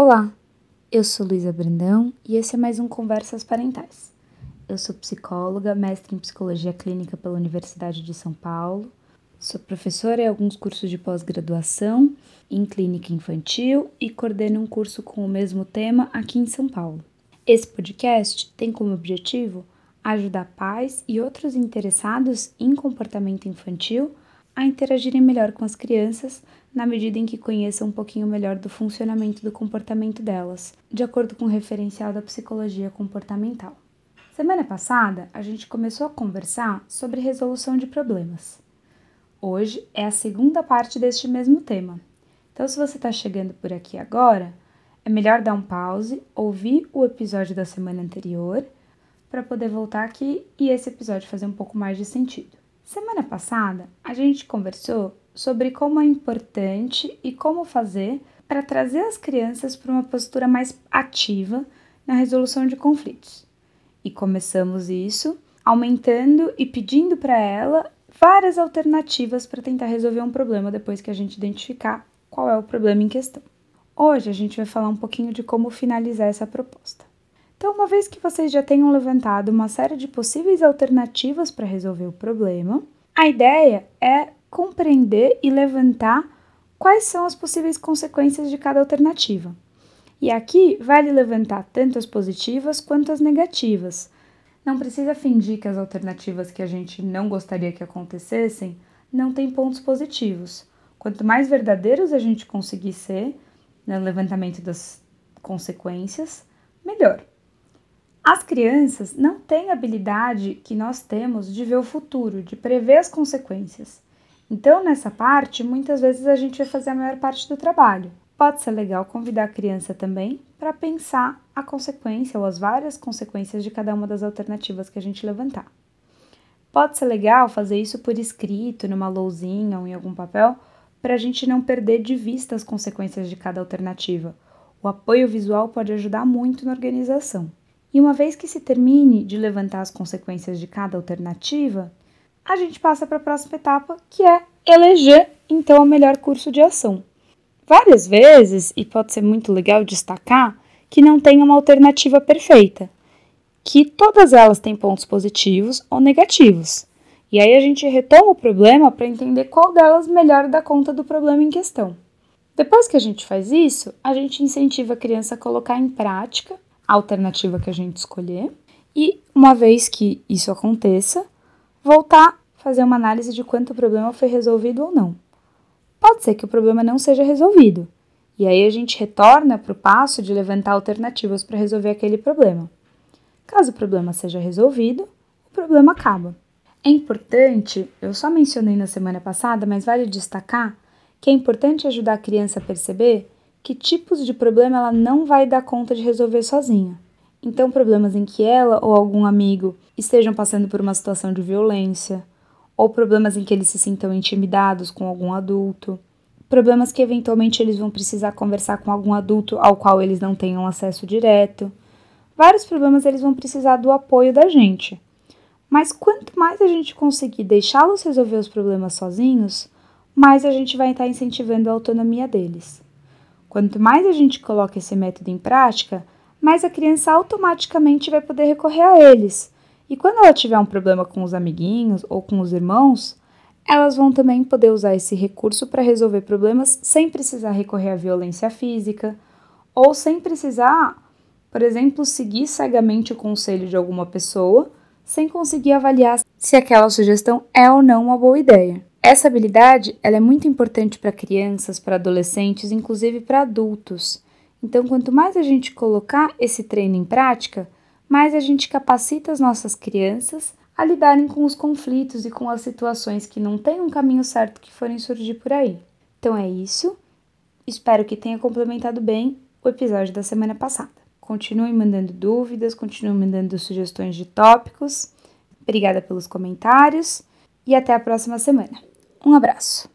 Olá, eu sou Luísa Brandão e esse é mais um Conversas Parentais. Eu sou psicóloga, mestre em psicologia clínica pela Universidade de São Paulo, sou professora em alguns cursos de pós-graduação em clínica infantil e coordeno um curso com o mesmo tema aqui em São Paulo. Esse podcast tem como objetivo ajudar pais e outros interessados em comportamento infantil a interagirem melhor com as crianças na medida em que conheçam um pouquinho melhor do funcionamento do comportamento delas, de acordo com o referencial da psicologia comportamental. Semana passada, a gente começou a conversar sobre resolução de problemas. Hoje é a segunda parte deste mesmo tema. Então, se você está chegando por aqui agora, é melhor dar um pause, ouvir o episódio da semana anterior, para poder voltar aqui e esse episódio fazer um pouco mais de sentido. Semana passada, a gente conversou sobre como é importante e como fazer para trazer as crianças para uma postura mais ativa na resolução de conflitos. E começamos isso aumentando e pedindo para ela várias alternativas para tentar resolver um problema depois que a gente identificar qual é o problema em questão. Hoje a gente vai falar um pouquinho de como finalizar essa proposta. Então, uma vez que vocês já tenham levantado uma série de possíveis alternativas para resolver o problema, a ideia é compreender e levantar quais são as possíveis consequências de cada alternativa. E aqui vale levantar tanto as positivas quanto as negativas. Não precisa fingir que as alternativas que a gente não gostaria que acontecessem não têm pontos positivos. Quanto mais verdadeiros a gente conseguir ser no levantamento das consequências, melhor. As crianças não têm a habilidade que nós temos de ver o futuro, de prever as consequências. Então, nessa parte, muitas vezes a gente vai fazer a maior parte do trabalho. Pode ser legal convidar a criança também para pensar a consequência ou as várias consequências de cada uma das alternativas que a gente levantar. Pode ser legal fazer isso por escrito, numa lousinha ou em algum papel, para a gente não perder de vista as consequências de cada alternativa. O apoio visual pode ajudar muito na organização. E uma vez que se termine de levantar as consequências de cada alternativa, a gente passa para a próxima etapa, que é eleger então o melhor curso de ação. Várias vezes, e pode ser muito legal destacar, que não tem uma alternativa perfeita, que todas elas têm pontos positivos ou negativos. E aí a gente retoma o problema para entender qual delas melhor dá conta do problema em questão. Depois que a gente faz isso, a gente incentiva a criança a colocar em prática a alternativa que a gente escolher, e uma vez que isso aconteça, voltar fazer uma análise de quanto o problema foi resolvido ou não. Pode ser que o problema não seja resolvido, e aí a gente retorna para o passo de levantar alternativas para resolver aquele problema. Caso o problema seja resolvido, o problema acaba. É importante, eu só mencionei na semana passada, mas vale destacar que é importante ajudar a criança a perceber que tipos de problema ela não vai dar conta de resolver sozinha. Então, problemas em que ela ou algum amigo estejam passando por uma situação de violência, ou problemas em que eles se sintam intimidados com algum adulto, problemas que eventualmente eles vão precisar conversar com algum adulto ao qual eles não tenham acesso direto. Vários problemas eles vão precisar do apoio da gente. Mas quanto mais a gente conseguir deixá-los resolver os problemas sozinhos, mais a gente vai estar incentivando a autonomia deles. Quanto mais a gente coloca esse método em prática, mas a criança automaticamente vai poder recorrer a eles. E quando ela tiver um problema com os amiguinhos ou com os irmãos, elas vão também poder usar esse recurso para resolver problemas sem precisar recorrer à violência física ou sem precisar, por exemplo, seguir cegamente o conselho de alguma pessoa sem conseguir avaliar se aquela sugestão é ou não uma boa ideia. Essa habilidade ela é muito importante para crianças, para adolescentes, inclusive para adultos. Então, quanto mais a gente colocar esse treino em prática, mais a gente capacita as nossas crianças a lidarem com os conflitos e com as situações que não têm um caminho certo que forem surgir por aí. Então é isso. Espero que tenha complementado bem o episódio da semana passada. Continuem mandando dúvidas, continuem mandando sugestões de tópicos. Obrigada pelos comentários e até a próxima semana. Um abraço!